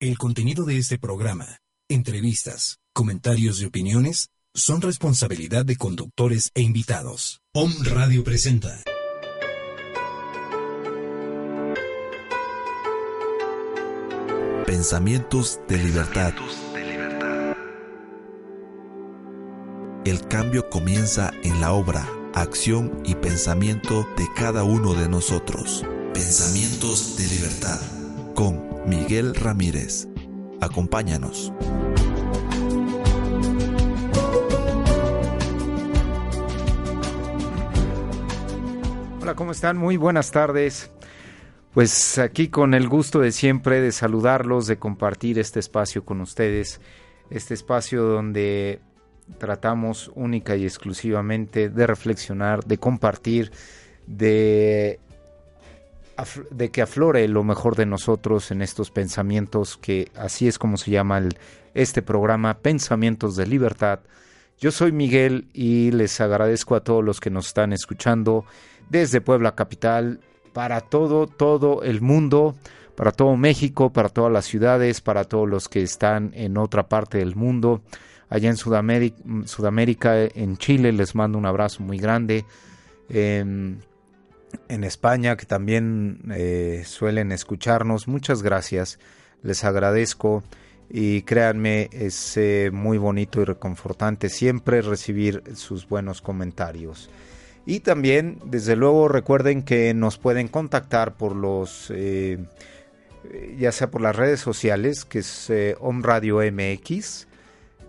El contenido de este programa, entrevistas, comentarios y opiniones son responsabilidad de conductores e invitados. Om Radio presenta. Pensamientos de libertad. El cambio comienza en la obra, acción y pensamiento de cada uno de nosotros. Pensamientos de libertad con Miguel Ramírez. Acompáñanos. Hola, ¿cómo están? Muy buenas tardes. Pues aquí con el gusto de siempre de saludarlos, de compartir este espacio con ustedes, este espacio donde tratamos única y exclusivamente de reflexionar, de compartir, de de que aflore lo mejor de nosotros en estos pensamientos, que así es como se llama este programa, Pensamientos de Libertad. Yo soy Miguel y les agradezco a todos los que nos están escuchando desde Puebla Capital, para todo, todo el mundo, para todo México, para todas las ciudades, para todos los que están en otra parte del mundo. Allá en Sudamérica, Sudamérica en Chile, les mando un abrazo muy grande. Em, en España que también eh, suelen escucharnos. Muchas gracias, les agradezco y créanme, es eh, muy bonito y reconfortante siempre recibir sus buenos comentarios. Y también, desde luego, recuerden que nos pueden contactar por los, eh, ya sea por las redes sociales, que es Om Radio MX,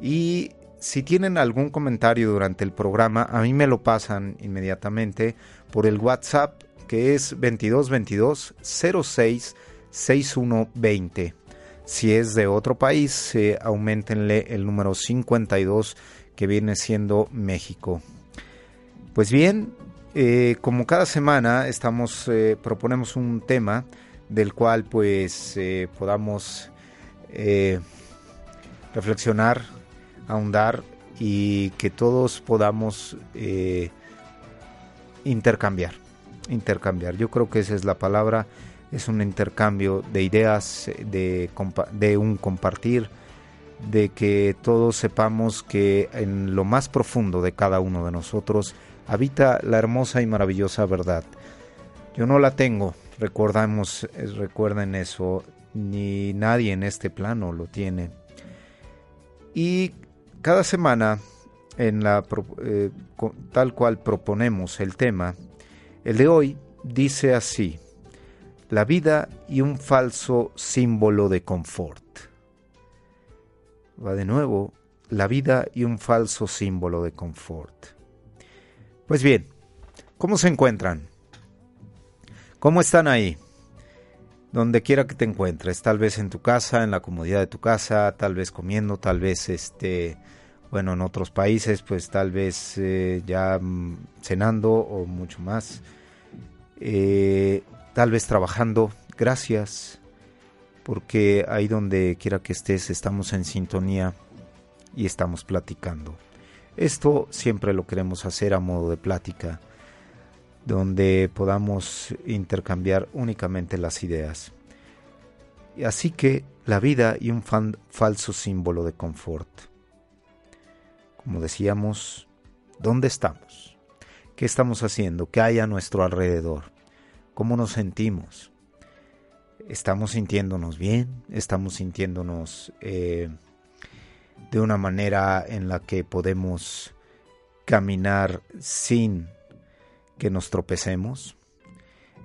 y si tienen algún comentario durante el programa, a mí me lo pasan inmediatamente por el WhatsApp que es 2222 06 6120. Si es de otro país, eh, aumentenle el número 52 que viene siendo México. Pues bien, eh, como cada semana estamos eh, proponemos un tema del cual pues podamos reflexionar, ahondar y que todos podamos intercambiar. Intercambiar. Yo creo que esa es la palabra. Es un intercambio de ideas, de, de un compartir, de que todos sepamos que en lo más profundo de cada uno de nosotros habita la hermosa y maravillosa verdad. Yo no la tengo, recordamos, recuerden eso, ni nadie en este plano lo tiene. Y cada semana en la, eh, tal cual proponemos el tema, el de hoy dice así, la vida y un falso símbolo de confort. Va de nuevo, la vida y un falso símbolo de confort. Pues bien, ¿cómo se encuentran? ¿Cómo están ahí? Donde quiera que te encuentres, tal vez en tu casa, en la comodidad de tu casa, tal vez comiendo, tal vez este bueno, en otros países pues tal vez eh, ya mm, cenando o mucho más, eh, tal vez trabajando, gracias, porque ahí donde quiera que estés estamos en sintonía y estamos platicando. Esto siempre lo queremos hacer a modo de plática, donde podamos intercambiar únicamente las ideas. Así que la vida y un falso símbolo de confort como decíamos, ¿dónde estamos? ¿Qué estamos haciendo? ¿Qué hay a nuestro alrededor? ¿Cómo nos sentimos? ¿Estamos sintiéndonos bien? ¿Estamos sintiéndonos eh, de una manera en la que podemos caminar sin que nos tropecemos?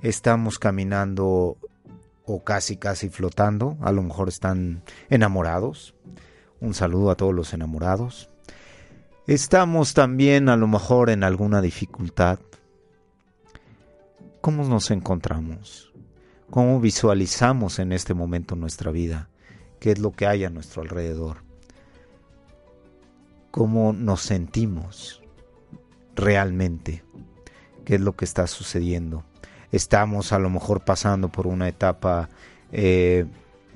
¿Estamos caminando o casi casi flotando? A lo mejor están enamorados. Un saludo a todos los enamorados. Estamos también a lo mejor en alguna dificultad. ¿Cómo nos encontramos? ¿Cómo visualizamos en este momento nuestra vida? qué es lo que hay a nuestro alrededor, cómo nos sentimos realmente, qué es lo que está sucediendo. Estamos a lo mejor pasando por una etapa eh,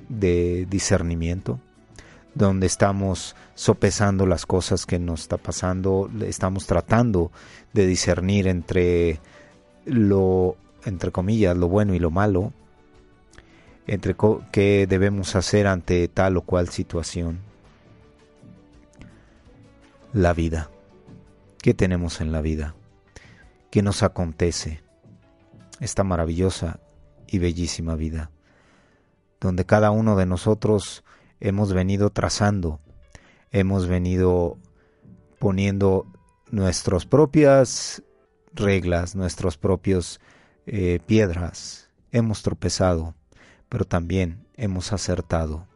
de discernimiento, donde estamos sopesando las cosas que nos está pasando, estamos tratando de discernir entre lo, entre comillas, lo bueno y lo malo, entre qué debemos hacer ante tal o cual situación. La vida. ¿Qué tenemos en la vida? ¿Qué nos acontece? Esta maravillosa y bellísima vida, donde cada uno de nosotros hemos venido trazando, hemos venido poniendo nuestras propias reglas, nuestros propios eh, piedras, hemos tropezado, pero también hemos acertado.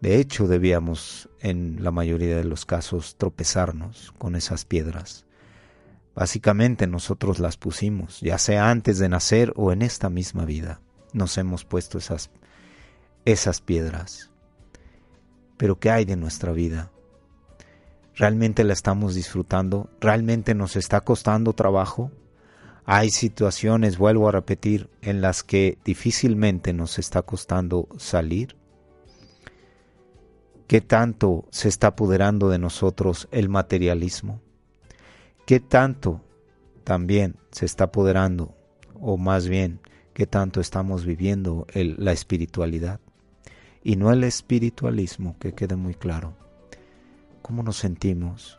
De hecho, debíamos, en la mayoría de los casos, tropezarnos con esas piedras. Básicamente nosotros las pusimos, ya sea antes de nacer o en esta misma vida. Nos hemos puesto esas, esas piedras. Pero ¿qué hay de nuestra vida? ¿Realmente la estamos disfrutando? ¿Realmente nos está costando trabajo? Hay situaciones, vuelvo a repetir, en las que difícilmente nos está costando salir. ¿Qué tanto se está apoderando de nosotros el materialismo? ¿Qué tanto también se está apoderando, o más bien, qué tanto estamos viviendo la espiritualidad? Y no el espiritualismo, que quede muy claro. ¿Cómo nos sentimos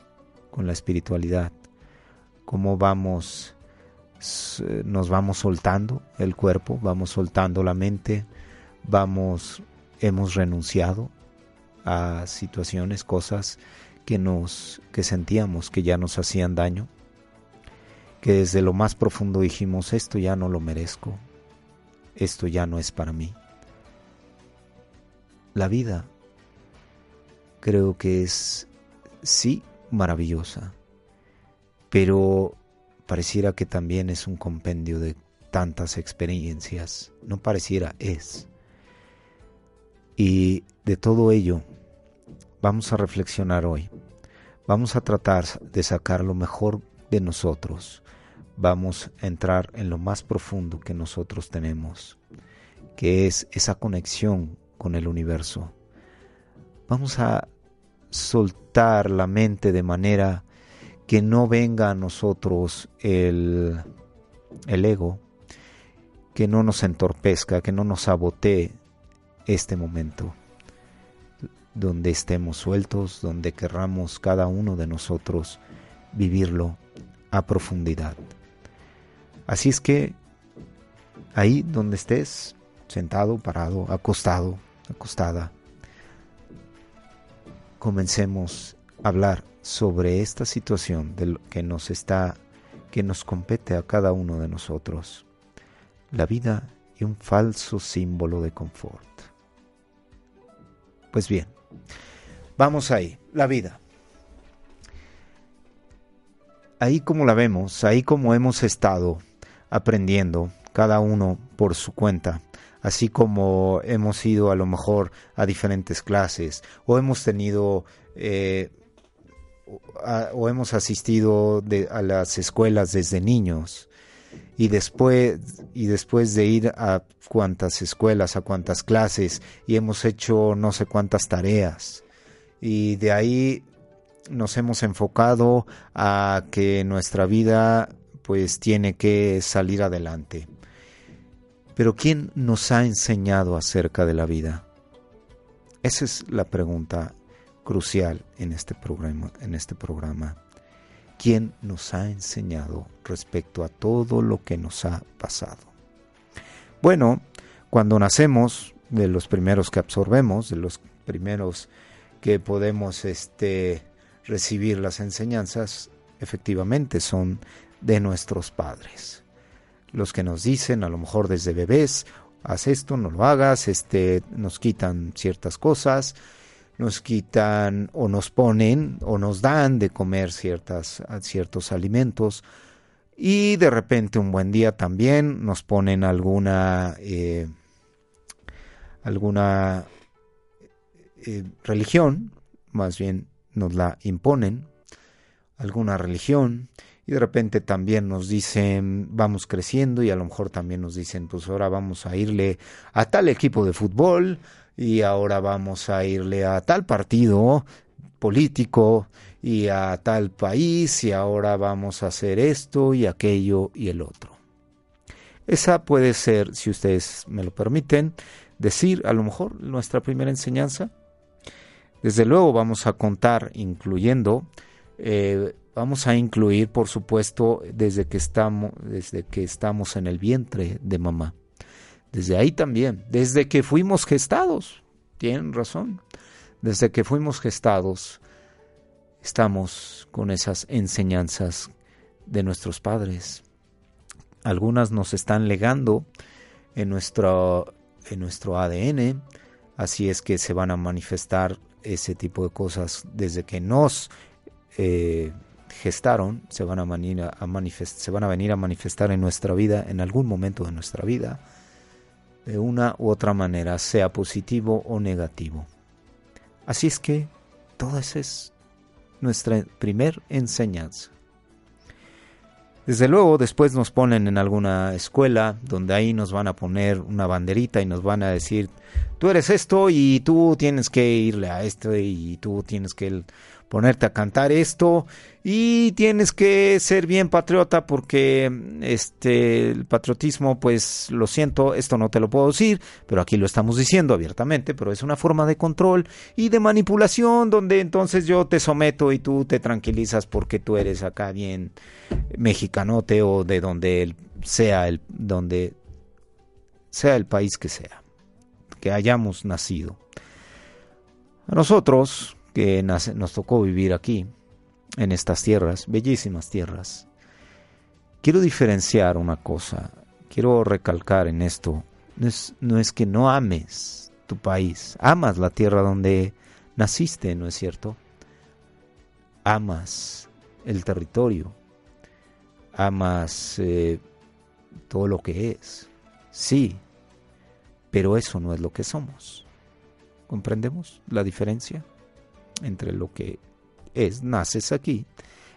con la espiritualidad? ¿Cómo vamos nos vamos soltando el cuerpo, vamos soltando la mente, vamos, hemos renunciado a situaciones, cosas que nos, que sentíamos que ya nos hacían daño, que desde lo más profundo dijimos, esto ya no lo merezco, esto ya no es para mí. La vida creo que es, sí, maravillosa, pero pareciera que también es un compendio de tantas experiencias, no pareciera, es. Y de todo ello vamos a reflexionar hoy. Vamos a tratar de sacar lo mejor de nosotros. Vamos a entrar en lo más profundo que nosotros tenemos, que es esa conexión con el universo. Vamos a soltar la mente de manera que no venga a nosotros el, el ego, que no nos entorpezca, que no nos sabotee este momento, donde estemos sueltos, donde querramos cada uno de nosotros vivirlo a profundidad. Así es que ahí donde estés, sentado, parado, acostado, acostada, comencemos a hablar sobre esta situación de lo que nos está que nos compete a cada uno de nosotros. La vida y un falso símbolo de confort. Pues bien, vamos ahí, la vida. Ahí como la vemos, ahí como hemos estado aprendiendo, cada uno por su cuenta, así como hemos ido a lo mejor a diferentes clases o hemos tenido eh, o hemos asistido a las escuelas desde niños y después y después de ir a cuantas escuelas, a cuantas clases y hemos hecho no sé cuántas tareas y de ahí nos hemos enfocado a que nuestra vida pues tiene que salir adelante. Pero ¿quién nos ha enseñado acerca de la vida? Esa es la pregunta crucial en este programa, en este programa. ¿Quién nos ha enseñado respecto a todo lo que nos ha pasado? Bueno, cuando nacemos, de los primeros que absorbemos, de los primeros que podemos este, recibir las enseñanzas, efectivamente son de nuestros padres. Los que nos dicen, a lo mejor desde bebés, haz esto, no lo hagas, este, nos quitan ciertas cosas, nos quitan o nos ponen o nos dan de comer ciertas, ciertos alimentos y de repente un buen día también nos ponen alguna eh, alguna eh, religión, más bien nos la imponen, alguna religión, y de repente también nos dicen vamos creciendo y a lo mejor también nos dicen pues ahora vamos a irle a tal equipo de fútbol y ahora vamos a irle a tal partido político y a tal país y ahora vamos a hacer esto y aquello y el otro. Esa puede ser, si ustedes me lo permiten, decir a lo mejor nuestra primera enseñanza. Desde luego vamos a contar incluyendo eh, vamos a incluir, por supuesto, desde que estamos, desde que estamos en el vientre de mamá. Desde ahí también, desde que fuimos gestados, tienen razón, desde que fuimos gestados, estamos con esas enseñanzas de nuestros padres. Algunas nos están legando en nuestro, en nuestro ADN, así es que se van a manifestar ese tipo de cosas desde que nos eh, gestaron se van a, venir a, se van a venir a manifestar en nuestra vida, en algún momento de nuestra vida, de una u otra manera, sea positivo o negativo. Así es que toda esa es nuestra primer enseñanza. Desde luego después nos ponen en alguna escuela donde ahí nos van a poner una banderita y nos van a decir, tú eres esto y tú tienes que irle a esto y tú tienes que ponerte a cantar esto y tienes que ser bien patriota porque este el patriotismo pues lo siento esto no te lo puedo decir pero aquí lo estamos diciendo abiertamente pero es una forma de control y de manipulación donde entonces yo te someto y tú te tranquilizas porque tú eres acá bien mexicanote o de donde sea el donde sea el país que sea que hayamos nacido. A nosotros que nos tocó vivir aquí, en estas tierras, bellísimas tierras. Quiero diferenciar una cosa, quiero recalcar en esto, no es, no es que no ames tu país, amas la tierra donde naciste, ¿no es cierto? Amas el territorio, amas eh, todo lo que es, sí, pero eso no es lo que somos. ¿Comprendemos la diferencia? Entre lo que es, naces aquí.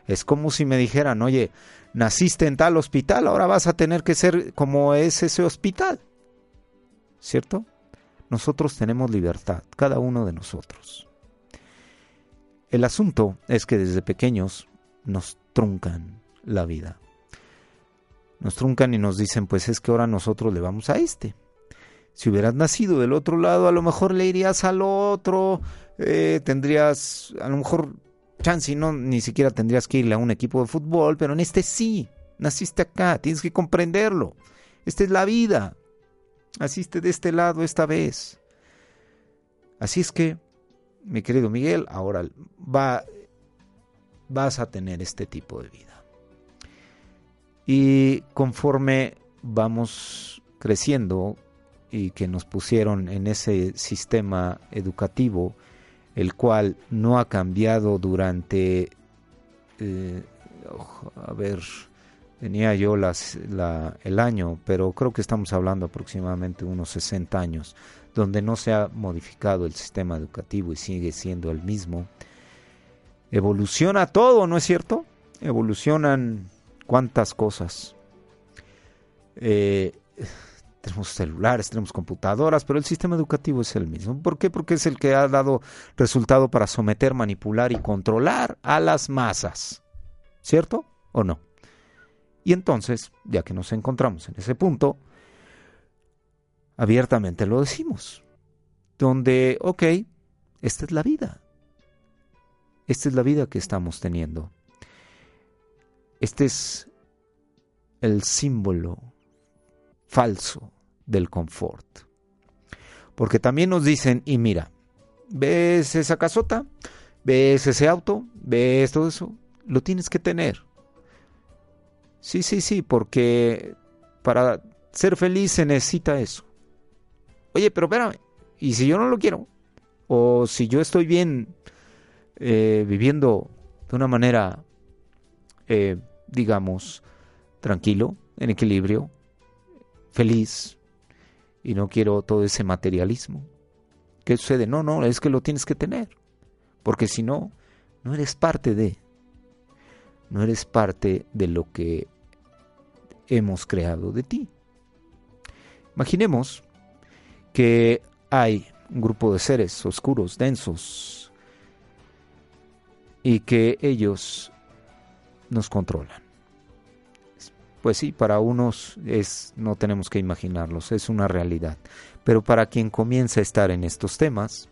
Es como si me dijeran, oye, naciste en tal hospital, ahora vas a tener que ser como es ese hospital. ¿Cierto? Nosotros tenemos libertad, cada uno de nosotros. El asunto es que desde pequeños nos truncan la vida. Nos truncan y nos dicen, pues es que ahora nosotros le vamos a este. Si hubieras nacido del otro lado, a lo mejor le irías al otro, eh, tendrías, a lo mejor, chance, no, ni siquiera tendrías que irle a un equipo de fútbol, pero en este sí, naciste acá, tienes que comprenderlo. Esta es la vida. Naciste de este lado esta vez. Así es que, mi querido Miguel, ahora va, vas a tener este tipo de vida. Y conforme vamos creciendo y que nos pusieron en ese sistema educativo, el cual no ha cambiado durante, eh, a ver, tenía yo las, la, el año, pero creo que estamos hablando aproximadamente unos 60 años, donde no se ha modificado el sistema educativo y sigue siendo el mismo. Evoluciona todo, ¿no es cierto? Evolucionan cuántas cosas. Eh, tenemos celulares, tenemos computadoras, pero el sistema educativo es el mismo. ¿Por qué? Porque es el que ha dado resultado para someter, manipular y controlar a las masas. ¿Cierto o no? Y entonces, ya que nos encontramos en ese punto, abiertamente lo decimos. Donde, ok, esta es la vida. Esta es la vida que estamos teniendo. Este es el símbolo falso del confort. Porque también nos dicen, y mira, ¿ves esa casota? ¿Ves ese auto? ¿Ves todo eso? Lo tienes que tener. Sí, sí, sí, porque para ser feliz se necesita eso. Oye, pero espérame, ¿y si yo no lo quiero? O si yo estoy bien eh, viviendo de una manera, eh, digamos, tranquilo, en equilibrio, feliz, y no quiero todo ese materialismo. ¿Qué sucede? No, no, es que lo tienes que tener. Porque si no, no eres parte de. No eres parte de lo que hemos creado de ti. Imaginemos que hay un grupo de seres oscuros, densos, y que ellos nos controlan. Pues sí, para unos es no tenemos que imaginarlos, es una realidad. Pero para quien comienza a estar en estos temas,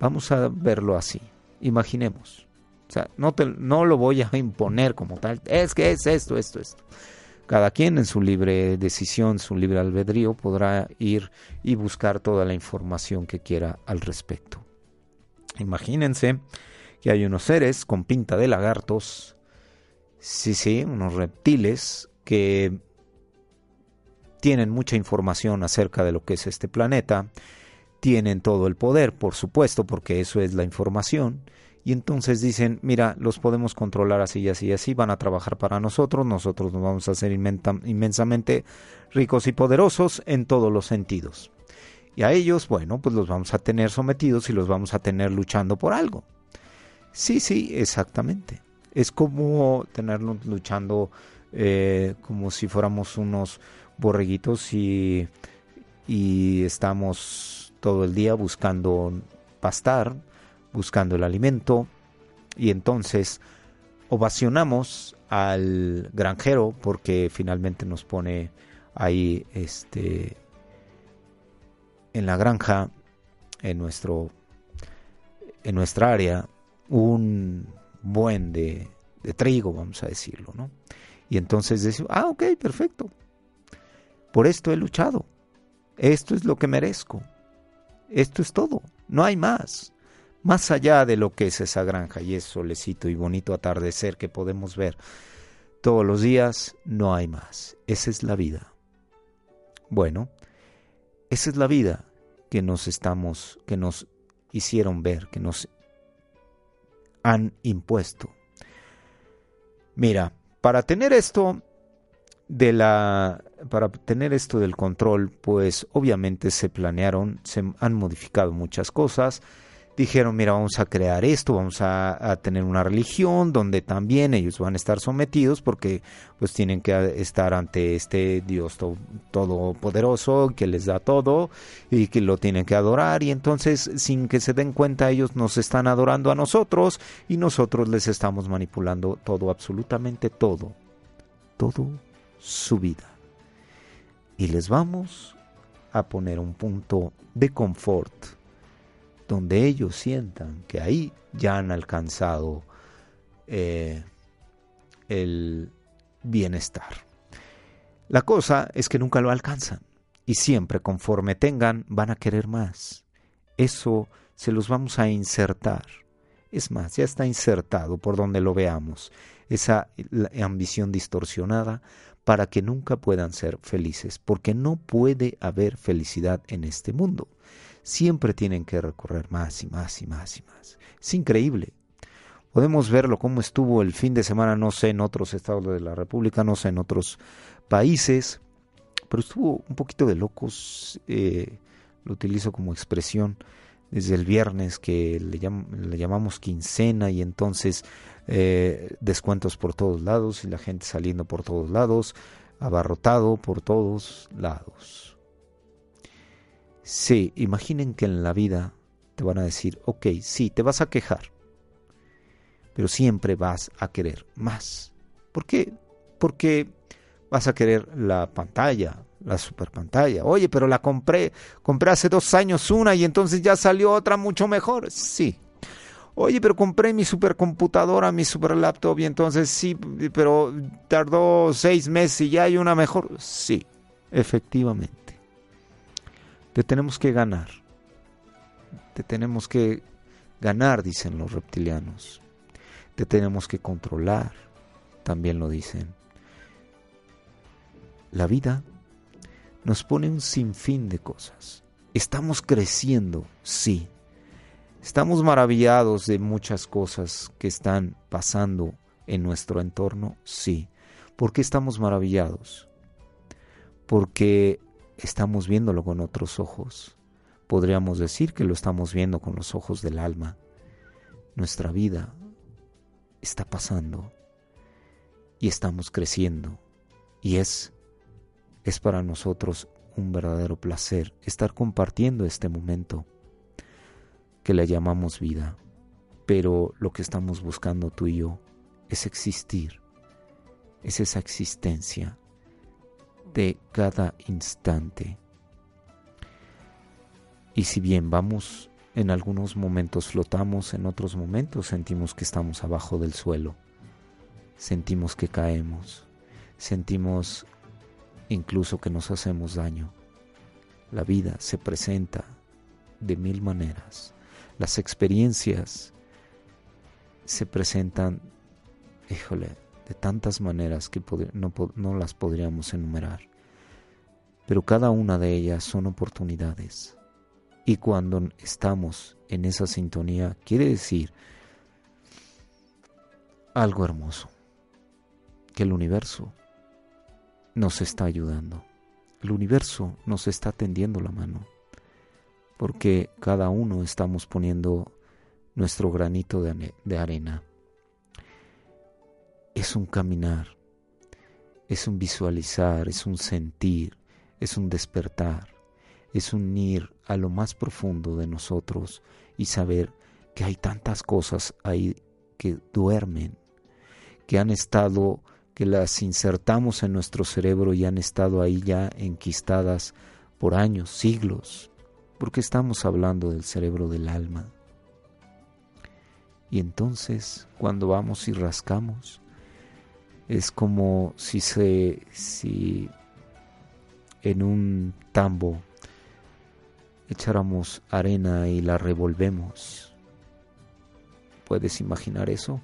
vamos a verlo así. Imaginemos. O sea, no, te, no lo voy a imponer como tal. Es que es esto, esto, esto. Cada quien en su libre decisión, su libre albedrío, podrá ir y buscar toda la información que quiera al respecto. Imagínense que hay unos seres con pinta de lagartos, sí, sí, unos reptiles que tienen mucha información acerca de lo que es este planeta, tienen todo el poder, por supuesto, porque eso es la información, y entonces dicen, mira, los podemos controlar así y así y así, van a trabajar para nosotros, nosotros nos vamos a hacer inmensamente ricos y poderosos en todos los sentidos. Y a ellos, bueno, pues los vamos a tener sometidos y los vamos a tener luchando por algo. Sí, sí, exactamente. Es como tenerlos luchando eh, como si fuéramos unos borreguitos y, y estamos todo el día buscando pastar, buscando el alimento. Y entonces ovacionamos al granjero porque finalmente nos pone ahí este en la granja en nuestro en nuestra área un buen de, de trigo vamos a decirlo no y entonces decimos, ah, ok, perfecto. Por esto he luchado. Esto es lo que merezco. Esto es todo. No hay más. Más allá de lo que es esa granja y ese solecito y bonito atardecer que podemos ver todos los días, no hay más. Esa es la vida. Bueno, esa es la vida que nos estamos, que nos hicieron ver, que nos han impuesto. Mira, para tener esto de la para tener esto del control, pues obviamente se planearon, se han modificado muchas cosas. Dijeron, mira, vamos a crear esto, vamos a, tener una religión donde también ellos van a estar sometidos porque pues tienen que estar ante este Dios todopoderoso que les da todo y que lo tienen que adorar y entonces sin que se den cuenta ellos nos están adorando a nosotros y nosotros les estamos manipulando todo, absolutamente todo, todo su vida. Y les vamos a poner un punto de confort donde ellos sientan que ahí ya han alcanzado eh, el bienestar. La cosa es que nunca lo alcanzan y siempre conforme tengan van a querer más. Eso se los vamos a insertar. Es más, ya está insertado por donde lo veamos, esa ambición distorsionada para que nunca puedan ser felices, porque no puede haber felicidad en este mundo siempre tienen que recorrer más y más y más y más. Es increíble. Podemos verlo como estuvo el fin de semana, no sé, en otros estados de la República, no sé, en otros países, pero estuvo un poquito de locos, eh, lo utilizo como expresión, desde el viernes que le, le llamamos quincena y entonces eh, descuentos por todos lados y la gente saliendo por todos lados, abarrotado por todos lados. Sí, imaginen que en la vida te van a decir, ok, sí, te vas a quejar, pero siempre vas a querer más. ¿Por qué? Porque vas a querer la pantalla, la super pantalla. Oye, pero la compré, compré hace dos años una y entonces ya salió otra mucho mejor. Sí. Oye, pero compré mi supercomputadora, mi super laptop y entonces sí, pero tardó seis meses y ya hay una mejor. Sí, efectivamente. Te tenemos que ganar. Te tenemos que ganar, dicen los reptilianos. Te tenemos que controlar, también lo dicen. La vida nos pone un sinfín de cosas. Estamos creciendo, sí. Estamos maravillados de muchas cosas que están pasando en nuestro entorno, sí. ¿Por qué estamos maravillados? Porque estamos viéndolo con otros ojos, podríamos decir que lo estamos viendo con los ojos del alma. Nuestra vida está pasando y estamos creciendo. Y es es para nosotros un verdadero placer estar compartiendo este momento que le llamamos vida, pero lo que estamos buscando tú y yo es existir, es esa existencia de cada instante. Y si bien vamos en algunos momentos flotamos, en otros momentos sentimos que estamos abajo del suelo, sentimos que caemos, sentimos incluso que nos hacemos daño. La vida se presenta de mil maneras. Las experiencias se presentan, híjole, de tantas maneras que no, no las podríamos enumerar. Pero cada una de ellas son oportunidades. Y cuando estamos en esa sintonía, quiere decir algo hermoso, que el universo nos está ayudando. El universo nos está tendiendo la mano, porque cada uno estamos poniendo nuestro granito de, arena. Es un caminar, es un visualizar, es un sentir, es un despertar, es un ir a lo más profundo de nosotros y saber que hay tantas cosas ahí que duermen, que han estado que las insertamos en nuestro cerebro y han estado ahí ya enquistadas por años, siglos, porque estamos hablando del cerebro del alma. Y entonces, cuando vamos y rascamos, es como si se si en un tambo echáramos arena y la revolvemos. ¿Puedes imaginar eso?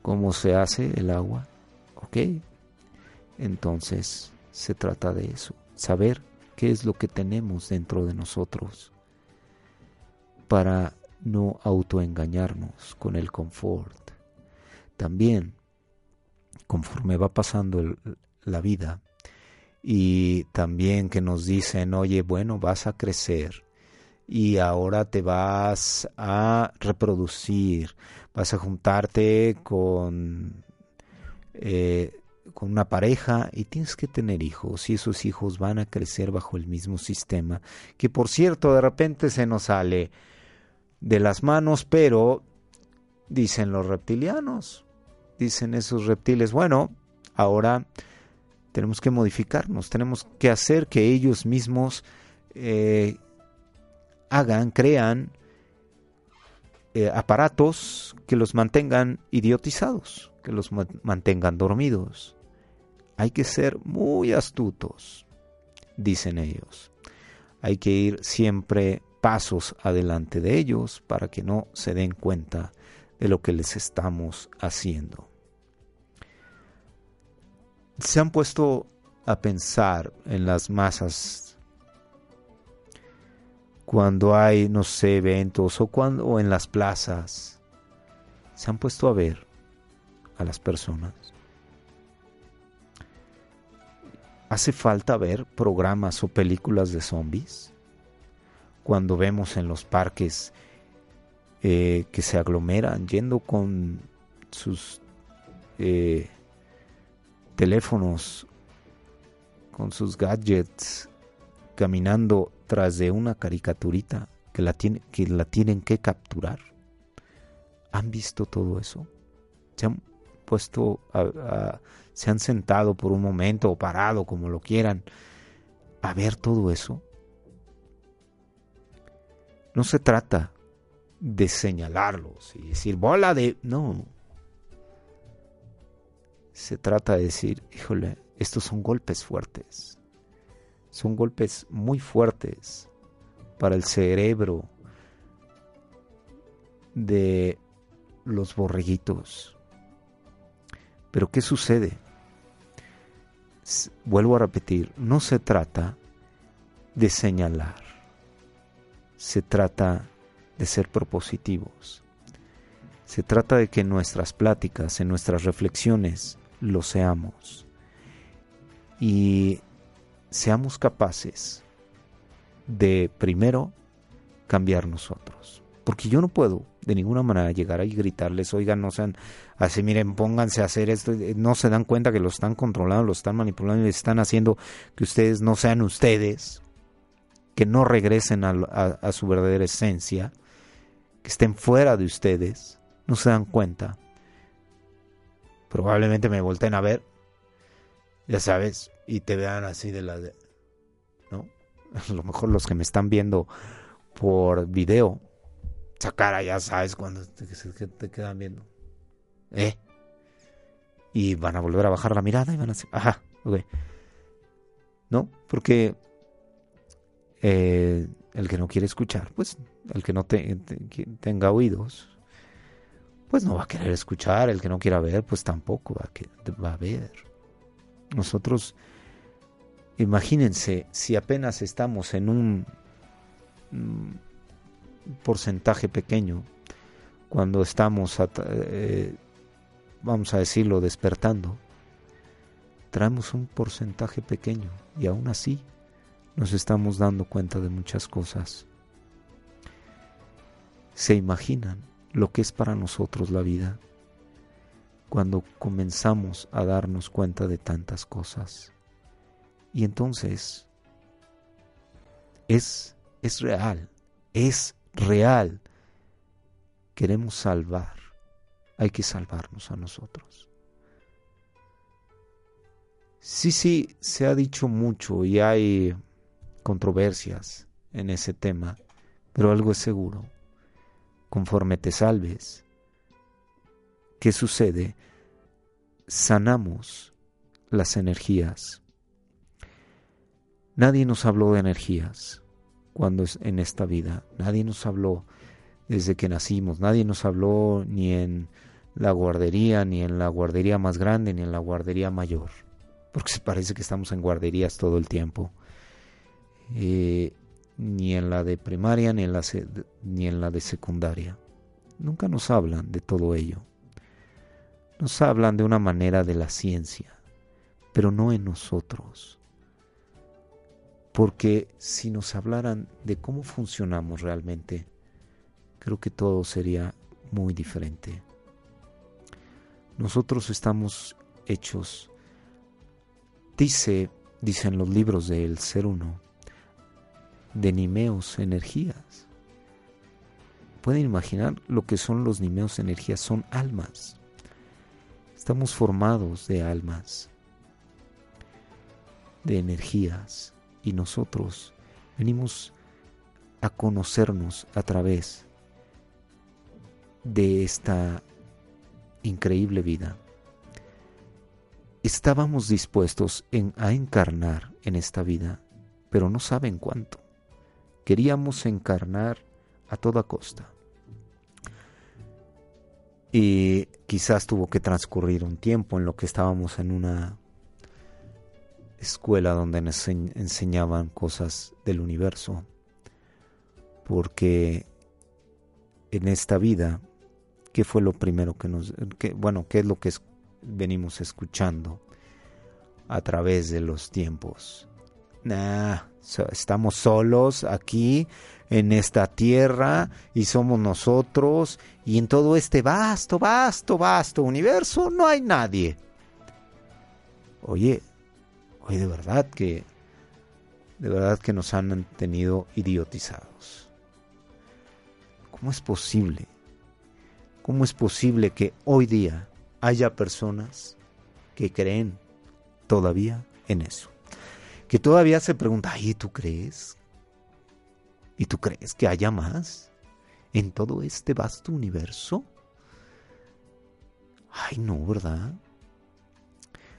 ¿Cómo se hace el agua? ¿Ok? Entonces se trata de eso, saber qué es lo que tenemos dentro de nosotros para no autoengañarnos con el confort. También, conforme va pasando la vida, y también que nos dicen, oye, bueno, vas a crecer y ahora te vas a reproducir, vas a juntarte con eh, con una pareja y tienes que tener hijos y esos hijos van a crecer bajo el mismo sistema que por cierto de repente se nos sale de las manos pero dicen los reptilianos dicen esos reptiles bueno ahora tenemos que modificarnos tenemos que hacer que ellos mismos eh, hagan crean eh, aparatos que los mantengan idiotizados que los mantengan dormidos. Hay que ser muy astutos, dicen ellos. Hay que ir siempre pasos adelante de ellos para que no se den cuenta de lo que les estamos haciendo. Se han puesto a pensar en las masas cuando hay, no sé, eventos o cuando o en las plazas. Se han puesto a ver a las personas. ¿Hace falta ver programas o películas de zombies? Cuando vemos en los parques eh, que se aglomeran yendo con sus eh, teléfonos, con sus gadgets, caminando tras de una caricaturita que la, tiene, que la tienen que capturar. ¿Han visto todo eso? ¿Se han puesto, se han sentado por un momento o parado, como lo quieran, a ver todo eso. No se trata de señalarlos y decir bola de... No. Se trata de decir, híjole, estos son golpes fuertes. Son golpes muy fuertes para el cerebro de los borreguitos. Pero ¿qué sucede? Vuelvo a repetir, no se trata de señalar, se trata de ser propositivos. Se trata de que en nuestras pláticas, en nuestras reflexiones, lo seamos. Y seamos capaces de, primero, cambiar nosotros. Porque yo no puedo de ninguna manera llegar ahí y gritarles, oigan, no sean así, miren, pónganse a hacer esto. No se dan cuenta que lo están controlando, lo están manipulando y están haciendo que ustedes no sean ustedes, que no regresen a, su verdadera esencia, que estén fuera de ustedes. No se dan cuenta. Probablemente me volteen a ver, ya sabes, y te vean así de la... De, ¿No? A lo mejor los que me están viendo por video esa cara ya sabes cuando te, te quedan viendo. ¿Eh? Y van a volver a bajar la mirada y van a decir, ajá, ok. ¿No? Porque eh, el que no quiere escuchar, pues el que no tenga oídos, pues no va a querer escuchar. El que no quiera ver, pues tampoco va a, a ver. Nosotros, imagínense, si apenas estamos en un porcentaje pequeño cuando estamos, eh, vamos a decirlo, despertando. Traemos un porcentaje pequeño y aún así nos estamos dando cuenta de muchas cosas. ¿Se imaginan lo que es para nosotros la vida cuando comenzamos a darnos cuenta de tantas cosas? Y entonces es, es real, es real queremos salvar, hay que salvarnos a nosotros. Sí, sí, se ha dicho mucho y hay controversias en ese tema, pero algo es seguro. Conforme te salves, ¿qué sucede? Sanamos las energías. Nadie nos habló de energías cuando es en esta vida. Nadie nos habló desde que nacimos, nadie nos habló ni en la guardería, ni en la guardería más grande, ni en la guardería mayor, porque se parece que estamos en guarderías todo el tiempo. Eh, ni en la de primaria, ni en la, ni en la de secundaria. Nunca nos hablan de todo ello. Nos hablan de una manera de la ciencia, pero no en nosotros porque si nos hablaran de cómo funcionamos realmente, creo que todo sería muy diferente. Nosotros estamos hechos, dice, dicen los libros del ser uno, de nimeos energías. Pueden imaginar lo que son los nimeos energías, son almas. Estamos formados de almas, de energías y nosotros venimos a conocernos a través de esta increíble vida. Estábamos dispuestos a encarnar en esta vida, pero no saben cuánto. Queríamos encarnar a toda costa. Y quizás tuvo que transcurrir un tiempo en lo que estábamos en una escuela donde nos enseñaban cosas del universo, porque en esta vida, ¿qué fue lo primero que nos, bueno, qué es lo que venimos escuchando a través de los tiempos? Nah, estamos solos aquí en esta tierra y somos nosotros y en todo este vasto, vasto, vasto universo no hay nadie. Oye, Oye, de verdad que, de verdad que nos han tenido idiotizados. ¿Cómo es posible? ¿Cómo es posible que hoy día haya personas que creen todavía en eso? Que todavía se preguntan, ¿y tú crees? ¿Y tú crees que haya más en todo este vasto universo? Ay, no, ¿verdad?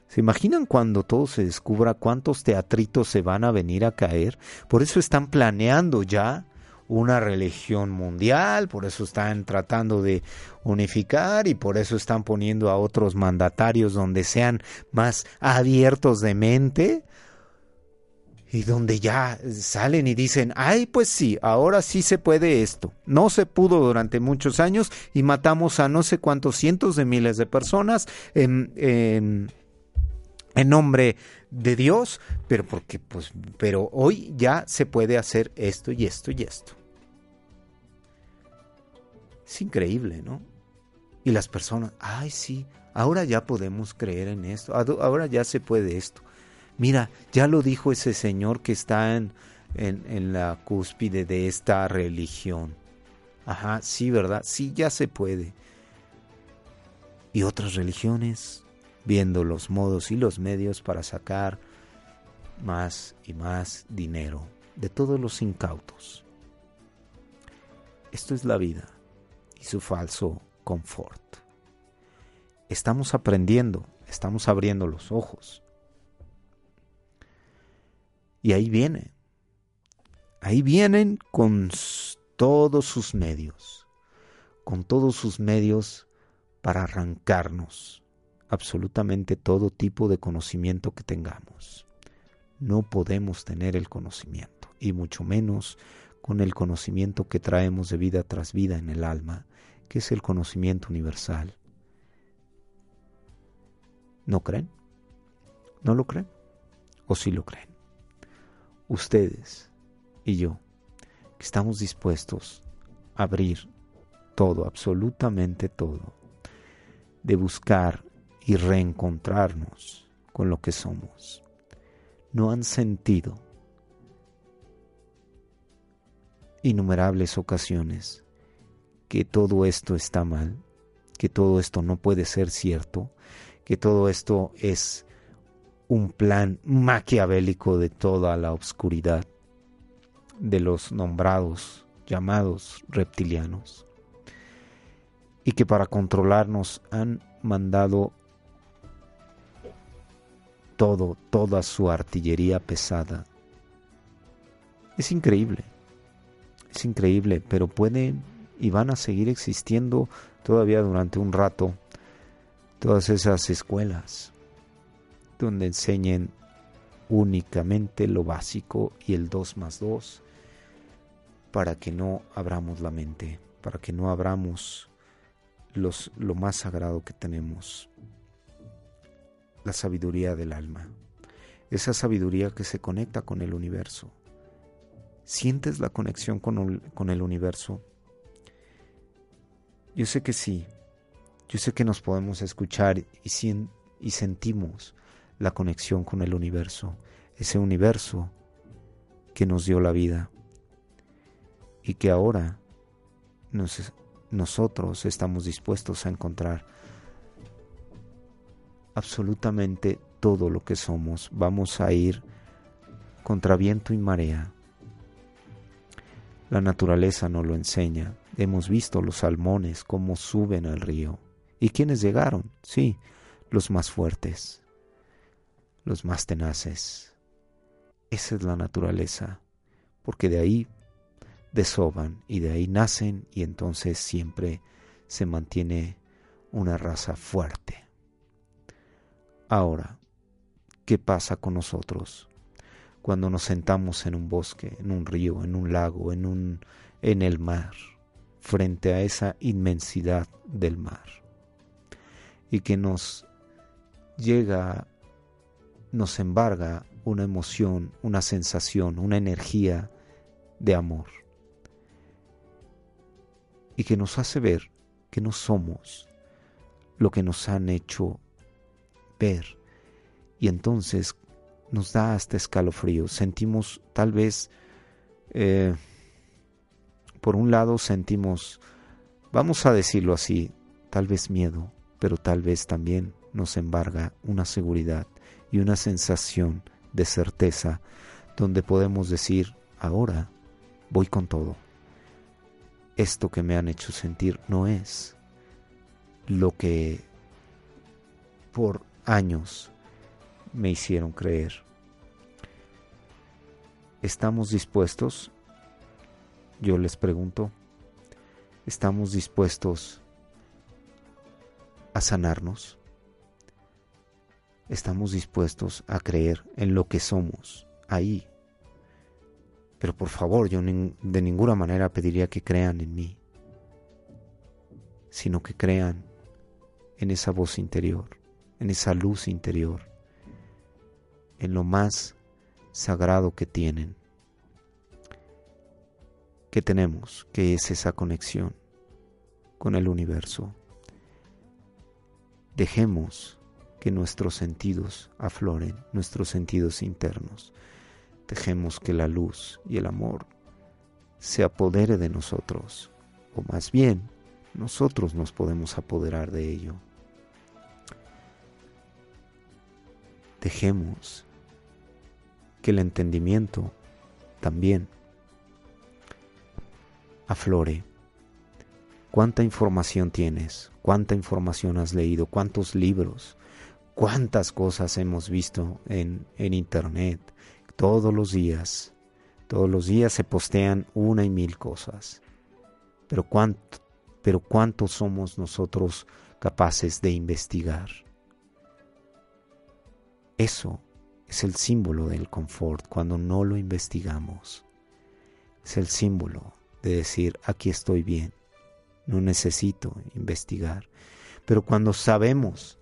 ¿Se imaginan cuando todo se descubra cuántos teatritos se van a venir a caer? Por eso están planeando ya una religión mundial, por eso están tratando de unificar y por eso están poniendo a otros mandatarios donde sean más abiertos de mente y donde ya salen y dicen, ay, pues sí, ahora sí se puede esto. No se pudo durante muchos años y matamos a no sé cuántos cientos de miles de personas en en nombre de Dios, pero porque pues pero hoy ya se puede hacer esto y esto y esto. Es increíble, ¿no? Y las personas, ay sí, ahora ya podemos creer en esto, ahora ya se puede esto. Mira, ya lo dijo ese señor que está en, en, la cúspide de esta religión. Ajá, sí, ¿verdad? Sí, ya se puede. Y otras religiones, viendo los modos y los medios para sacar más y más dinero de todos los incautos. Esto es la vida y su falso confort. Estamos aprendiendo, estamos abriendo los ojos. Y ahí viene, ahí vienen con todos sus medios, con todos sus medios para arrancarnos absolutamente todo tipo de conocimiento que tengamos. No podemos tener el conocimiento, y mucho menos con el conocimiento que traemos de vida tras vida en el alma, que es el conocimiento universal. ¿No creen? ¿No lo creen? ¿O sí lo creen? Ustedes y yo, que estamos dispuestos a abrir todo, absolutamente todo, de buscar y reencontrarnos con lo que somos. No han sentido innumerables ocasiones que todo esto está mal, que todo esto no puede ser cierto, que todo esto es un plan maquiavélico de toda la oscuridad de los nombrados, llamados reptilianos, y que para controlarnos han mandado todo, toda su artillería pesada. Es increíble, es increíble, pero pueden y van a seguir existiendo todavía durante un rato todas esas escuelas donde enseñen únicamente lo básico y el 2 más 2 para que no abramos la mente, para que no abramos los, lo más sagrado que tenemos, la sabiduría del alma, esa sabiduría que se conecta con el universo. ¿Sientes la conexión con, con el universo? Yo sé que sí, yo sé que nos podemos escuchar y, y sentimos la conexión con el universo, ese universo que nos dio la vida y que ahora nosotros estamos dispuestos a encontrar absolutamente todo lo que somos. Vamos a ir contra viento y marea. La naturaleza nos lo enseña. Hemos visto los salmones cómo suben al río. ¿Y quiénes llegaron? Sí, los más fuertes los más tenaces. Esa es la naturaleza, porque de ahí desoban y de ahí nacen y entonces siempre se mantiene una raza fuerte. Ahora, ¿qué pasa con nosotros cuando nos sentamos en un bosque, en un río, en un lago, en un en el mar, frente a esa inmensidad del mar? Y que nos llega nos embarga una emoción, una sensación, una energía de amor. Y que nos hace ver que no somos lo que nos han hecho ver. Y entonces nos da hasta escalofrío. Sentimos tal vez, eh, por un lado sentimos, vamos a decirlo así, tal vez miedo, pero tal vez también nos embarga una seguridad y una sensación de certeza donde podemos decir, ahora voy con todo. Esto que me han hecho sentir no es lo que por años me hicieron creer. ¿Estamos dispuestos? Yo les pregunto, ¿estamos dispuestos a sanarnos? Estamos dispuestos a creer en lo que somos ahí. Pero por favor, yo de ninguna manera pediría que crean en mí, sino que crean en esa voz interior, en esa luz interior, en lo más sagrado que tienen, que tenemos, que es esa conexión con el universo. Dejemos que nuestros sentidos afloren, nuestros sentidos internos. Dejemos que la luz y el amor se apodere de nosotros, o más bien, nosotros nos podemos apoderar de ello. Dejemos que el entendimiento también aflore. ¿Cuánta información tienes? ¿Cuánta información has leído? ¿Cuántos libros? ¿Cuántas cosas hemos visto en, en Internet? Todos los días, todos los días se postean una y mil cosas. Pero cuánto, pero cuánto somos nosotros capaces de investigar. Eso es el símbolo del confort cuando no lo investigamos. Es el símbolo de decir, aquí estoy bien, no necesito investigar. Pero cuando sabemos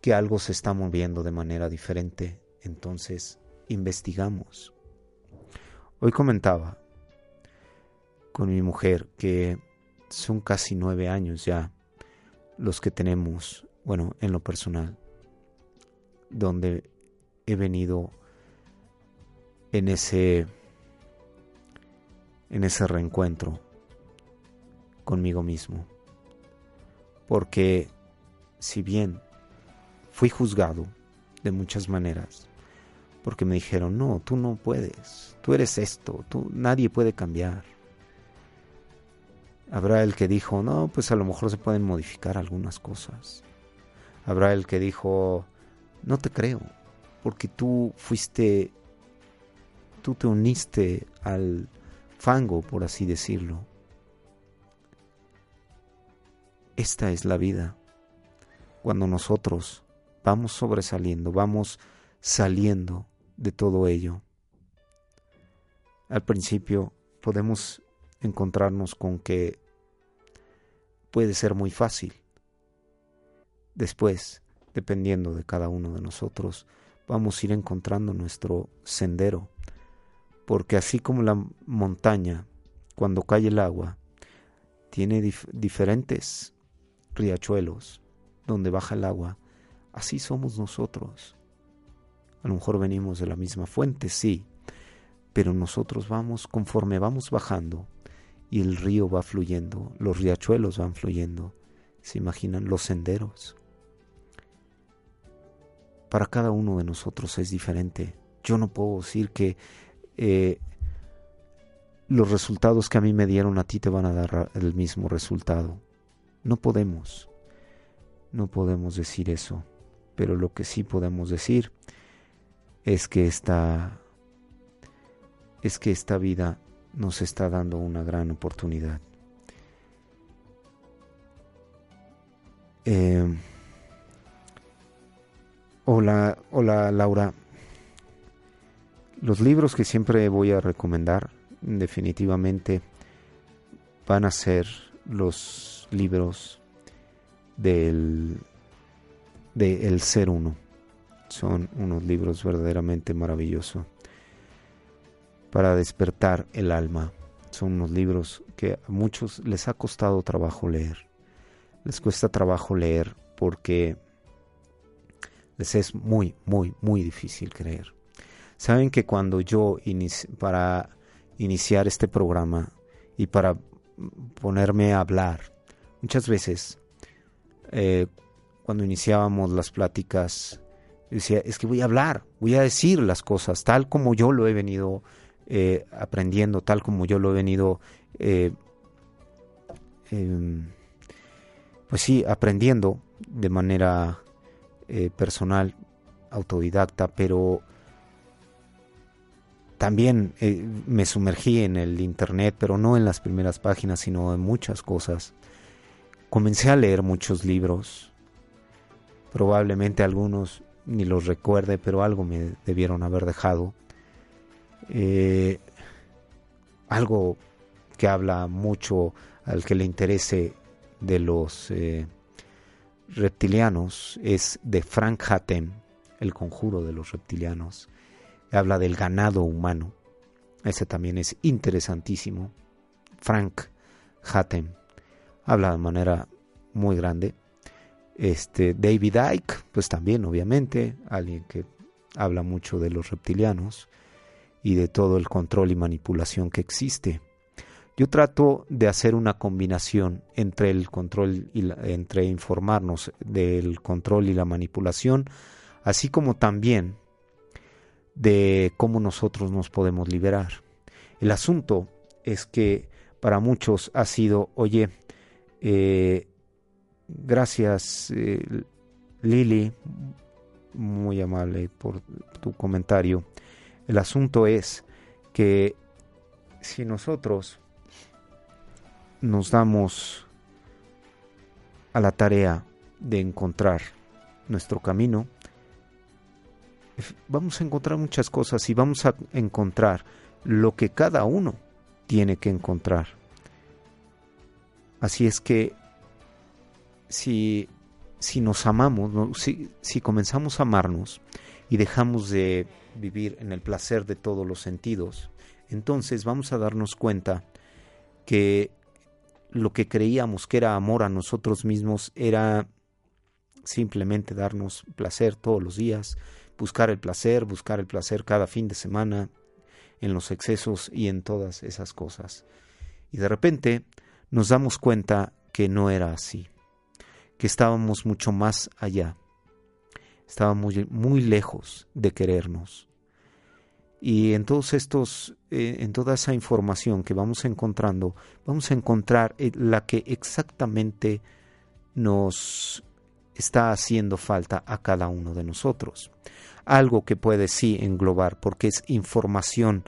que algo se está moviendo de manera diferente, entonces investigamos. Hoy comentaba con mi mujer que son casi nueve años ya los que tenemos, bueno, en lo personal, donde he venido en ese en ese reencuentro conmigo mismo. Porque si bien fui juzgado de muchas maneras, porque me dijeron, no, tú no puedes, tú eres esto, tú, nadie puede cambiar. Habrá el que dijo, no, pues a lo mejor se pueden modificar algunas cosas. Habrá el que dijo, no te creo, porque tú fuiste, tú te uniste al fango, por así decirlo. Esta es la vida. Cuando nosotros vamos sobresaliendo, vamos saliendo de todo ello. Al principio podemos encontrarnos con que puede ser muy fácil. Después, dependiendo de cada uno de nosotros, vamos a ir encontrando nuestro sendero, porque así como la montaña, cuando cae el agua, tiene diferentes riachuelos donde baja el agua, así somos nosotros. A lo mejor venimos de la misma fuente, sí, pero nosotros vamos conforme vamos bajando y el río va fluyendo, los riachuelos van fluyendo, se imaginan los senderos para cada uno de nosotros es diferente. Yo no puedo decir que eh, los resultados que a mí me dieron a ti te van a dar el mismo resultado. No podemos, no podemos decir eso, pero lo que sí podemos decir es que esta, es que esta vida nos está dando una gran oportunidad. Eh, Hola, hola Laura. Los libros que siempre voy a recomendar definitivamente van a ser los libros del de El Ser Uno. Son unos libros verdaderamente maravillosos para despertar el alma. Son unos libros que a muchos les ha costado trabajo leer. Les cuesta trabajo leer porque les es muy, muy, muy difícil creer. Saben que cuando yo, para iniciar este programa y para ponerme a hablar, muchas veces, eh, cuando iniciábamos las pláticas, decía, es que voy a hablar, voy a decir las cosas tal como yo lo he venido eh, aprendiendo, tal como yo lo he venido, eh, em, pues sí, aprendiendo de manera eh, personal, autodidacta, pero también me sumergí en el Internet, pero no en las primeras páginas, sino en muchas cosas. Comencé a leer muchos libros, probablemente algunos ni los recuerde, pero algo me debieron haber dejado. Eh, algo que habla mucho al que le interese de los reptilianos es de Frank Hatem, El conjuro de los reptilianos. Habla del ganado humano. Ese también es interesantísimo. Frank Hatem habla de manera muy grande. Este David Icke, pues también obviamente, alguien que habla mucho de los reptilianos y de todo el control y manipulación que existe. Yo trato de hacer una combinación entre el control y entre informarnos del control y la manipulación, así como también de cómo nosotros nos podemos liberar. El asunto es que para muchos ha sido, oye, eh, gracias eh, Lili, muy amable por tu comentario. El asunto es que si nosotros nos damos a la tarea de encontrar nuestro camino, vamos a encontrar muchas cosas y vamos a encontrar lo que cada uno tiene que encontrar. Así es que si, si nos amamos, si, si comenzamos a amarnos y dejamos de vivir en el placer de todos los sentidos, entonces vamos a darnos cuenta que lo que creíamos que era amor a nosotros mismos era simplemente darnos placer todos los días, buscar el placer, buscar el placer cada fin de semana, en los excesos y en todas esas cosas. Y de repente nos damos cuenta que no era así, que estábamos mucho más allá, estábamos muy, lejos de querernos. Y en todos estos, eh, en toda esa información que vamos encontrando, vamos a encontrar eh, la que exactamente nos está haciendo falta a cada uno de nosotros. Algo que puede sí englobar, porque es información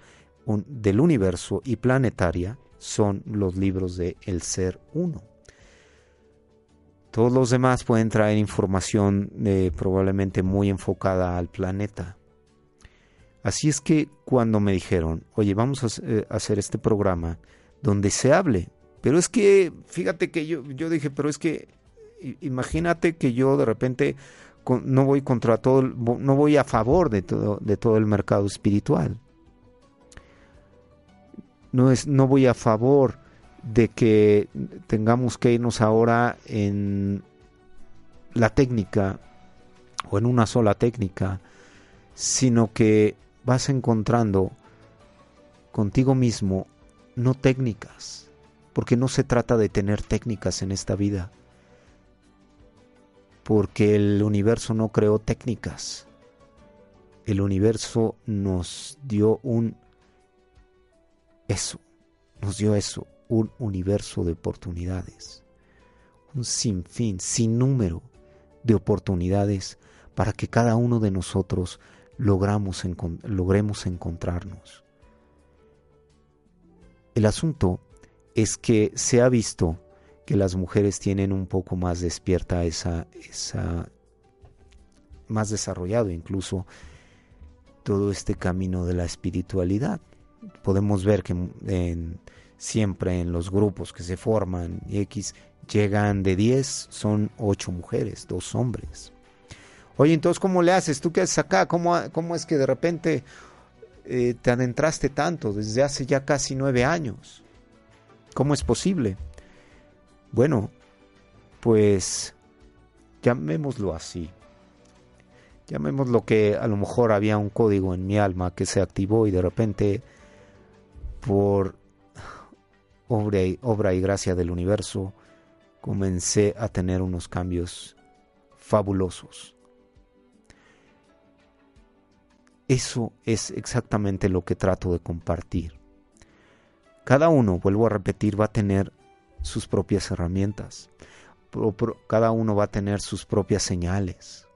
del universo y planetaria, son los libros de El Ser Uno. Todos los demás pueden traer información eh, probablemente muy enfocada al planeta. Así es que cuando me dijeron, oye, vamos a eh, hacer este programa donde se hable, pero es que, fíjate que yo, yo dije, pero es que imagínate que yo de repente no voy contra todo, no voy a favor de todo, de todo el mercado espiritual. No, es, no voy a favor de que tengamos que irnos ahora en la técnica o en una sola técnica, sino que vas encontrando contigo mismo no técnicas, porque no se trata de tener técnicas en esta vida, porque el universo no creó técnicas, el universo nos dio un eso, nos dio eso, un universo de oportunidades, un sinfín, sin número de oportunidades para que cada uno de nosotros logramos logremos encontrarnos. El asunto es que se ha visto que las mujeres tienen un poco más despierta esa, esa más desarrollado incluso todo este camino de la espiritualidad. Podemos ver que en, siempre en los grupos que se forman X llegan de 10, son 8 mujeres, 2 hombres. Oye, entonces, ¿cómo le haces? ¿Tú qué haces acá? ¿Cómo, cómo es que de repente eh, te adentraste tanto desde hace ya casi nueve años? ¿Cómo es posible? Bueno, pues llamémoslo así. Llamémoslo que a lo mejor había un código en mi alma que se activó y de repente por obra y, obra y gracia del universo comencé a tener unos cambios fabulosos. Eso es exactamente lo que trato de compartir. Cada uno, vuelvo a repetir, va a tener sus propias herramientas. Cada uno va a tener sus propias señales.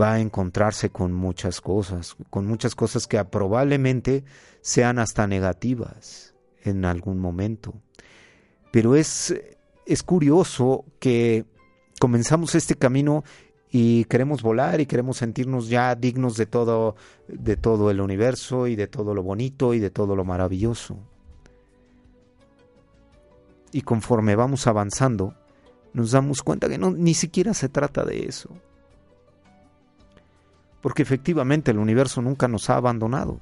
Va a encontrarse con muchas cosas, con muchas cosas que probablemente sean hasta negativas en algún momento. Pero es, es curioso que comenzamos este camino y queremos volar y queremos sentirnos ya dignos de todo de todo el universo y de todo lo bonito y de todo lo maravilloso. Y conforme vamos avanzando, nos damos cuenta que no, ni siquiera se trata de eso. Porque efectivamente el universo nunca nos ha abandonado.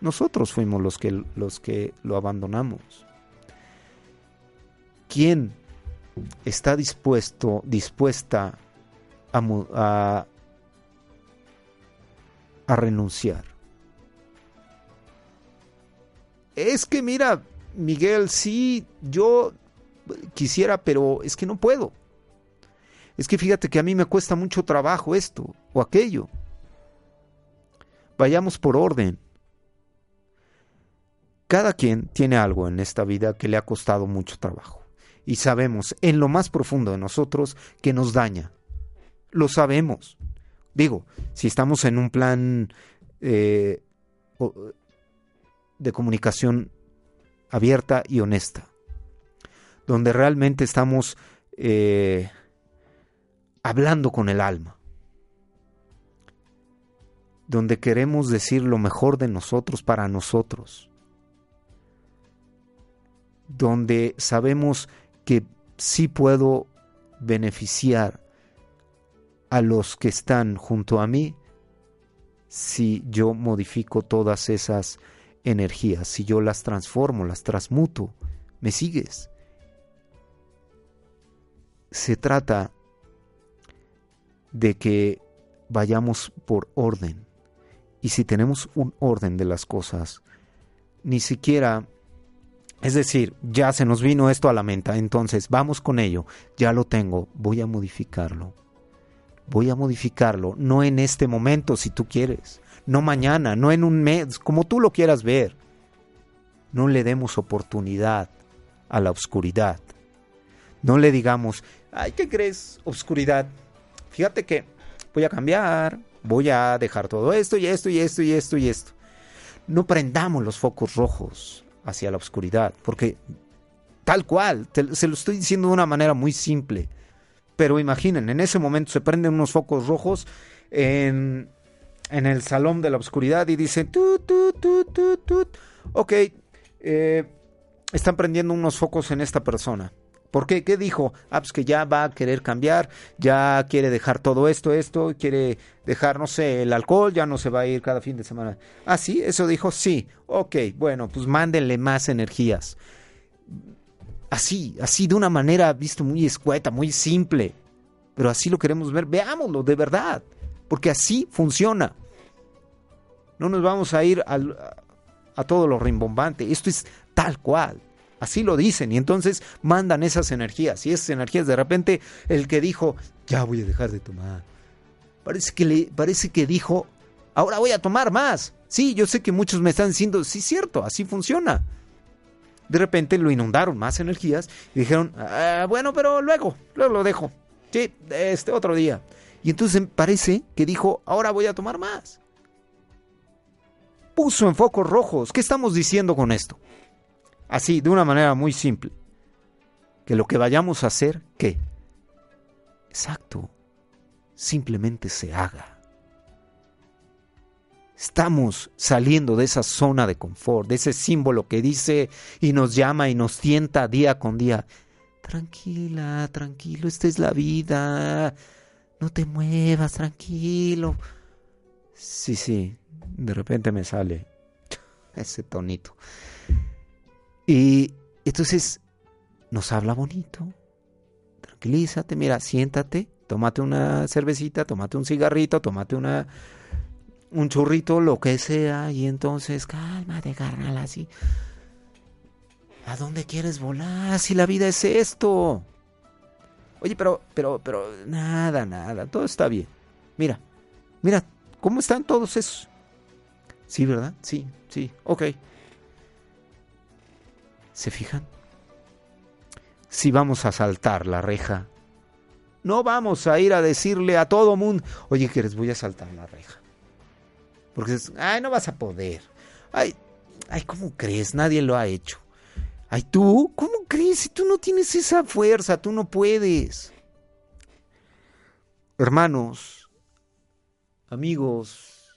Nosotros fuimos los que, los que lo abandonamos. ¿quién está dispuesto, dispuesta a, a renunciar? Es que mira, Miguel, sí, yo quisiera, pero es que no puedo. Es que fíjate que a mí me cuesta mucho trabajo esto o aquello. Vayamos por orden. Cada quien tiene algo en esta vida que le ha costado mucho trabajo. Y sabemos en lo más profundo de nosotros que nos daña. Lo sabemos. Digo, si estamos en un plan eh, de comunicación abierta y honesta, donde realmente estamos eh, hablando con el alma, donde queremos decir lo mejor de nosotros para nosotros, donde sabemos que sí puedo beneficiar a los que están junto a mí si yo modifico todas esas energías, si yo las transformo, las transmuto, ¿me sigues? Se trata de que vayamos por orden. Y si tenemos un orden de las cosas, ni siquiera, es decir, ya se nos vino esto a la mente, entonces vamos con ello, ya lo tengo, voy a modificarlo. Voy a modificarlo, no en este momento si tú quieres, no mañana, no en un mes, como tú lo quieras ver. No le demos oportunidad a la oscuridad. No le digamos, ay, ¿qué crees, oscuridad? Fíjate que voy a cambiar, voy a dejar todo esto y esto y esto y esto y esto. No prendamos los focos rojos hacia la oscuridad, porque tal cual, se lo estoy diciendo de una manera muy simple. Pero imaginen, en ese momento se prenden unos focos rojos en, en el salón de la oscuridad y dice, tut, tut, tut, tut, ok, eh, están prendiendo unos focos en esta persona. ¿Por qué? ¿Qué dijo? Ah, pues que ya va a querer cambiar, ya quiere dejar todo esto, esto, quiere dejar, no sé, el alcohol, ya no se va a ir cada fin de semana. Ah, sí, eso dijo, sí. Ok, bueno, pues mándenle más energías. Así, así, de una manera, visto, muy escueta, muy simple. Pero así lo queremos ver, veámoslo, de verdad porque así funciona. No nos vamos a ir a todo lo rimbombante, esto es tal cual. Así lo dicen y entonces mandan esas energías y esas energías de repente el que dijo, ya voy a dejar de tomar. Parece que, le, parece que dijo, ahora voy a tomar más. Sí, yo sé que muchos me están diciendo, sí, cierto, así funciona. De repente lo inundaron más energías y dijeron, ah, bueno, pero luego, luego lo dejo. Sí, este otro día. Y entonces parece que dijo, ahora voy a tomar más. Puso en focos rojos. ¿Qué estamos diciendo con esto? Así, de una manera muy simple. Que lo que vayamos a hacer, ¿qué? Exacto. Simplemente se haga. Estamos saliendo de esa zona de confort, de ese símbolo que dice y nos llama y nos tienta día con día. Tranquila, tranquilo, esta es la vida no te muevas, tranquilo. Sí, sí, de repente me sale ese tonito. Y entonces nos habla bonito. Tranquilízate, mira, siéntate, tómate una cervecita, tómate un cigarrito, tómate una un churrito, lo que sea, y entonces cálmate, carnal, así. ¿A dónde quieres volar? Si la vida es esto. Oye, pero, pero, pero, nada, nada, todo está bien. Mira, mira, ¿cómo están todos esos? Sí, ¿verdad? Sí, sí, ok. ¿Se fijan? Si vamos a saltar la reja, no vamos a ir a decirle a todo mundo, oye, que voy a saltar la reja. Porque ay, no vas a poder. Ay, ay, ¿cómo crees? Nadie lo ha hecho. Ay, tú, ¿cómo crees? Si tú no tienes esa fuerza, tú no puedes. Hermanos, amigos,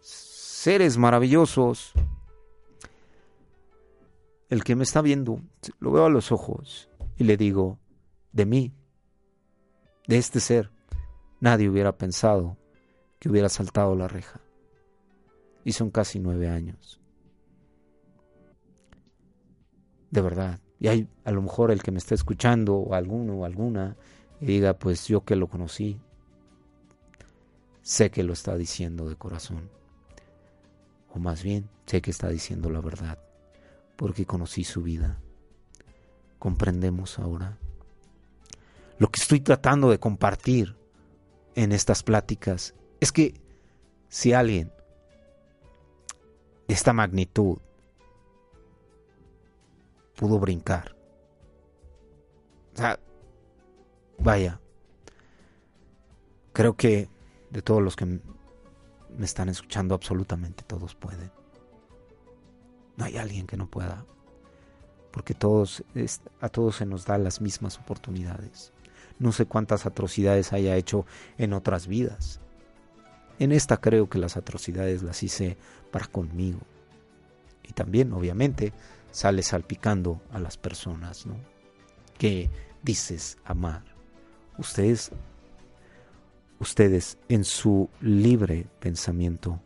seres maravillosos, el que me está viendo, lo veo a los ojos y le digo, de mí, de este ser, nadie hubiera pensado que hubiera saltado la reja. Y son casi nueve años. De verdad, Y hay a lo mejor el que me está escuchando, o alguno o alguna, y diga, pues yo que lo conocí, sé que lo está diciendo de corazón. O más bien, sé que está diciendo la verdad, porque conocí su vida. Comprendemos ahora. Lo que estoy tratando de compartir en estas pláticas es que si alguien de esta magnitud pudo brincar, o sea, vaya, creo que de todos los que me están escuchando, absolutamente todos pueden. No hay alguien que no pueda, porque todos, a todos se nos da las mismas oportunidades. No sé cuántas atrocidades haya hecho en otras vidas. En esta creo que las atrocidades las hice para conmigo. Y también, obviamente, sale salpicando a las personas, ¿no? Que dices amar. Ustedes, ustedes en su libre pensamiento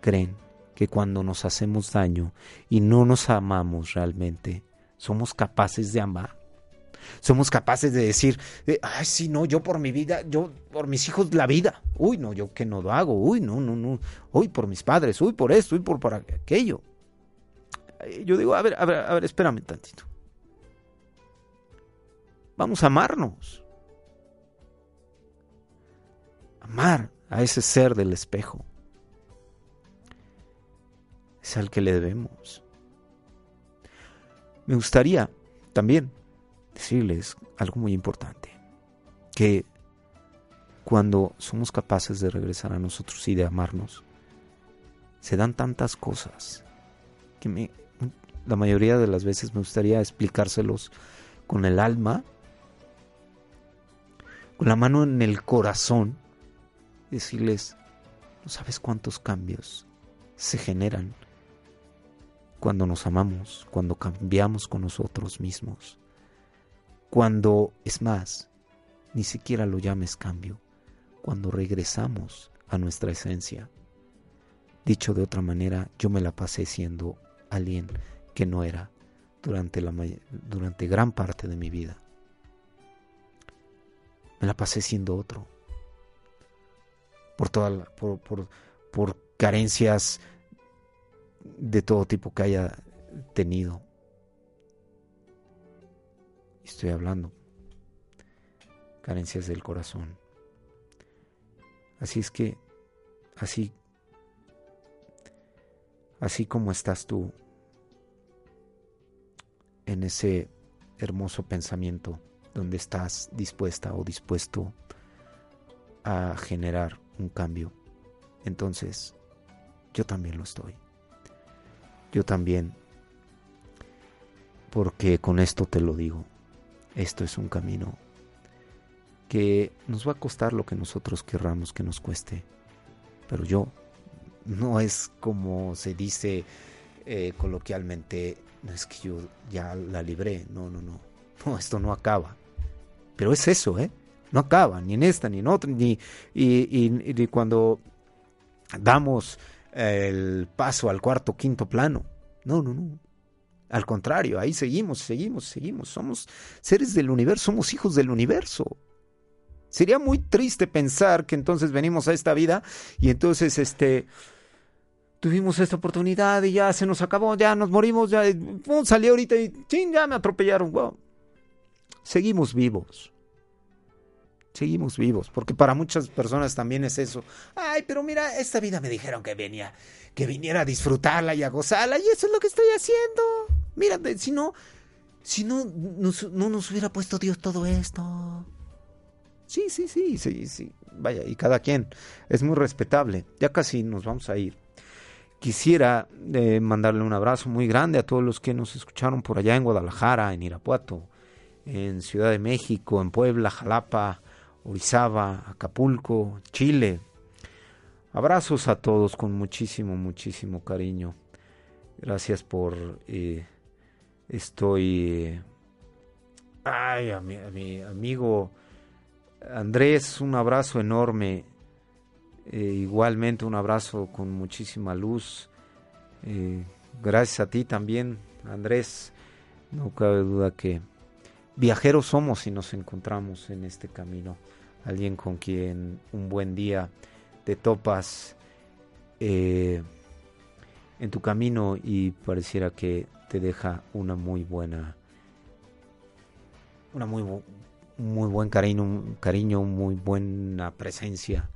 creen que cuando nos hacemos daño y no nos amamos realmente, somos capaces de amar somos capaces de decir, eh, ay, sí, no, yo por mi vida, yo por mis hijos la vida. Uy, no, yo que no lo hago. Uy, no, no, no. Uy, por mis padres. Uy, por esto. Uy, por, por aquello. Yo digo, a ver, a ver, a ver, espérame tantito. Vamos a amarnos. Amar a ese ser del espejo. Es al que le debemos. Me gustaría también decirles algo muy importante, que cuando somos capaces de regresar a nosotros y de amarnos, se dan tantas cosas que la mayoría de las veces me gustaría explicárselos con el alma, con la mano en el corazón, decirles, no sabes cuántos cambios se generan cuando nos amamos, cuando cambiamos con nosotros mismos. Cuando, es más, ni siquiera lo llames cambio, cuando regresamos a nuestra esencia. Dicho de otra manera, yo me la pasé siendo alguien que no era durante, la, durante gran parte de mi vida. Me la pasé siendo otro. Por, toda por, por, por carencias de todo tipo que haya tenido estoy hablando. Carencias del corazón. Así es que, así, así como estás tú en ese hermoso pensamiento donde estás dispuesta o dispuesto a generar un cambio, entonces yo también lo estoy. Yo también, porque con esto te lo digo, esto es un camino que nos va a costar lo que nosotros querramos que nos cueste. Pero yo, no es como se dice eh, coloquialmente, no es que yo ya la libré, no, no, no, no, esto no acaba. Pero es eso, ¿eh? No acaba, ni en esta, ni en otra, ni y, cuando damos el paso al cuarto, quinto plano. No, no, no. Al contrario, ahí seguimos, seguimos, seguimos. Somos seres del universo, somos hijos del universo. Sería muy triste pensar que entonces venimos a esta vida y entonces este tuvimos esta oportunidad y ya se nos acabó, ya nos morimos, ya pum, salí ahorita y ching, ya me atropellaron. Wow. Seguimos vivos. Seguimos vivos, porque para muchas personas también es eso. Ay, pero mira, esta vida me dijeron que venía, que viniera a disfrutarla y a gozarla, y eso es lo que estoy haciendo. Mira, si no, si no, no nos hubiera puesto Dios todo esto. Sí, sí, sí, sí, sí. Vaya, y cada quien es muy respetable. Ya casi nos vamos a ir. Quisiera eh, mandarle un abrazo muy grande a todos los que nos escucharon por allá en Guadalajara, en Irapuato, en Ciudad de México, en Puebla, Jalapa, Orizaba, Acapulco, Chile. Abrazos a todos con muchísimo, muchísimo cariño. Gracias por eh, Estoy... Ay, a mi, amigo Andrés, un abrazo enorme. Eh, igualmente un abrazo con muchísima luz. Eh, gracias a ti también, Andrés. No cabe duda que viajeros somos si nos encontramos en este camino. Alguien con quien un buen día te topas eh, en tu camino y pareciera que te deja una muy buena, una muy, muy buen cariño, cariño, muy buena presencia.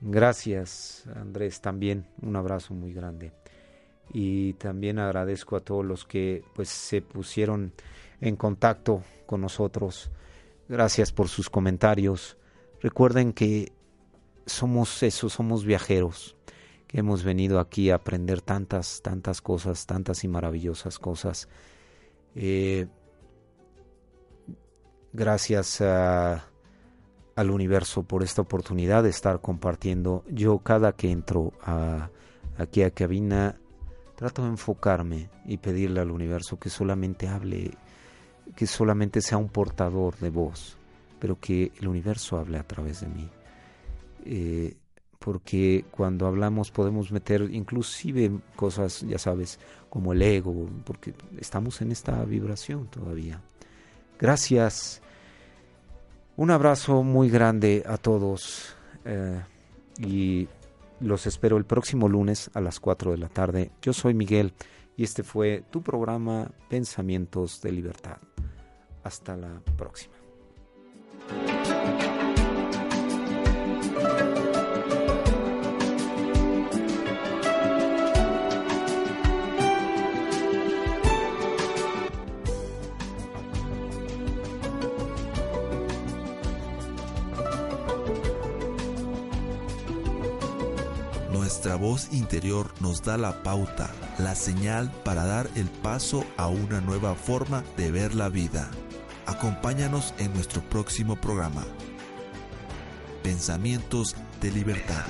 Gracias Andrés también, un abrazo muy grande. Y también agradezco a todos los que pues se pusieron en contacto con nosotros. Gracias por sus comentarios. Recuerden que somos eso, somos viajeros, que hemos venido aquí a aprender tantas, tantas cosas, tantas y maravillosas cosas. Eh, gracias al universo por esta oportunidad de estar compartiendo. Yo cada que entro aquí a cabina trato de enfocarme y pedirle al universo que solamente hable que solamente sea un portador de voz, pero que el universo hable a través de mí. Eh, porque cuando hablamos podemos meter inclusive cosas, ya sabes, como el ego, porque estamos en esta vibración todavía. Gracias. Un abrazo muy grande a todos eh, y los espero el próximo lunes a las 4 de la tarde. Yo soy Miguel y este fue tu programa Pensamientos de Libertad. Hasta la próxima. Nuestra voz interior nos da la pauta, la señal para dar el paso a una nueva forma de ver la vida. Acompáñanos en nuestro próximo programa. Pensamientos de libertad.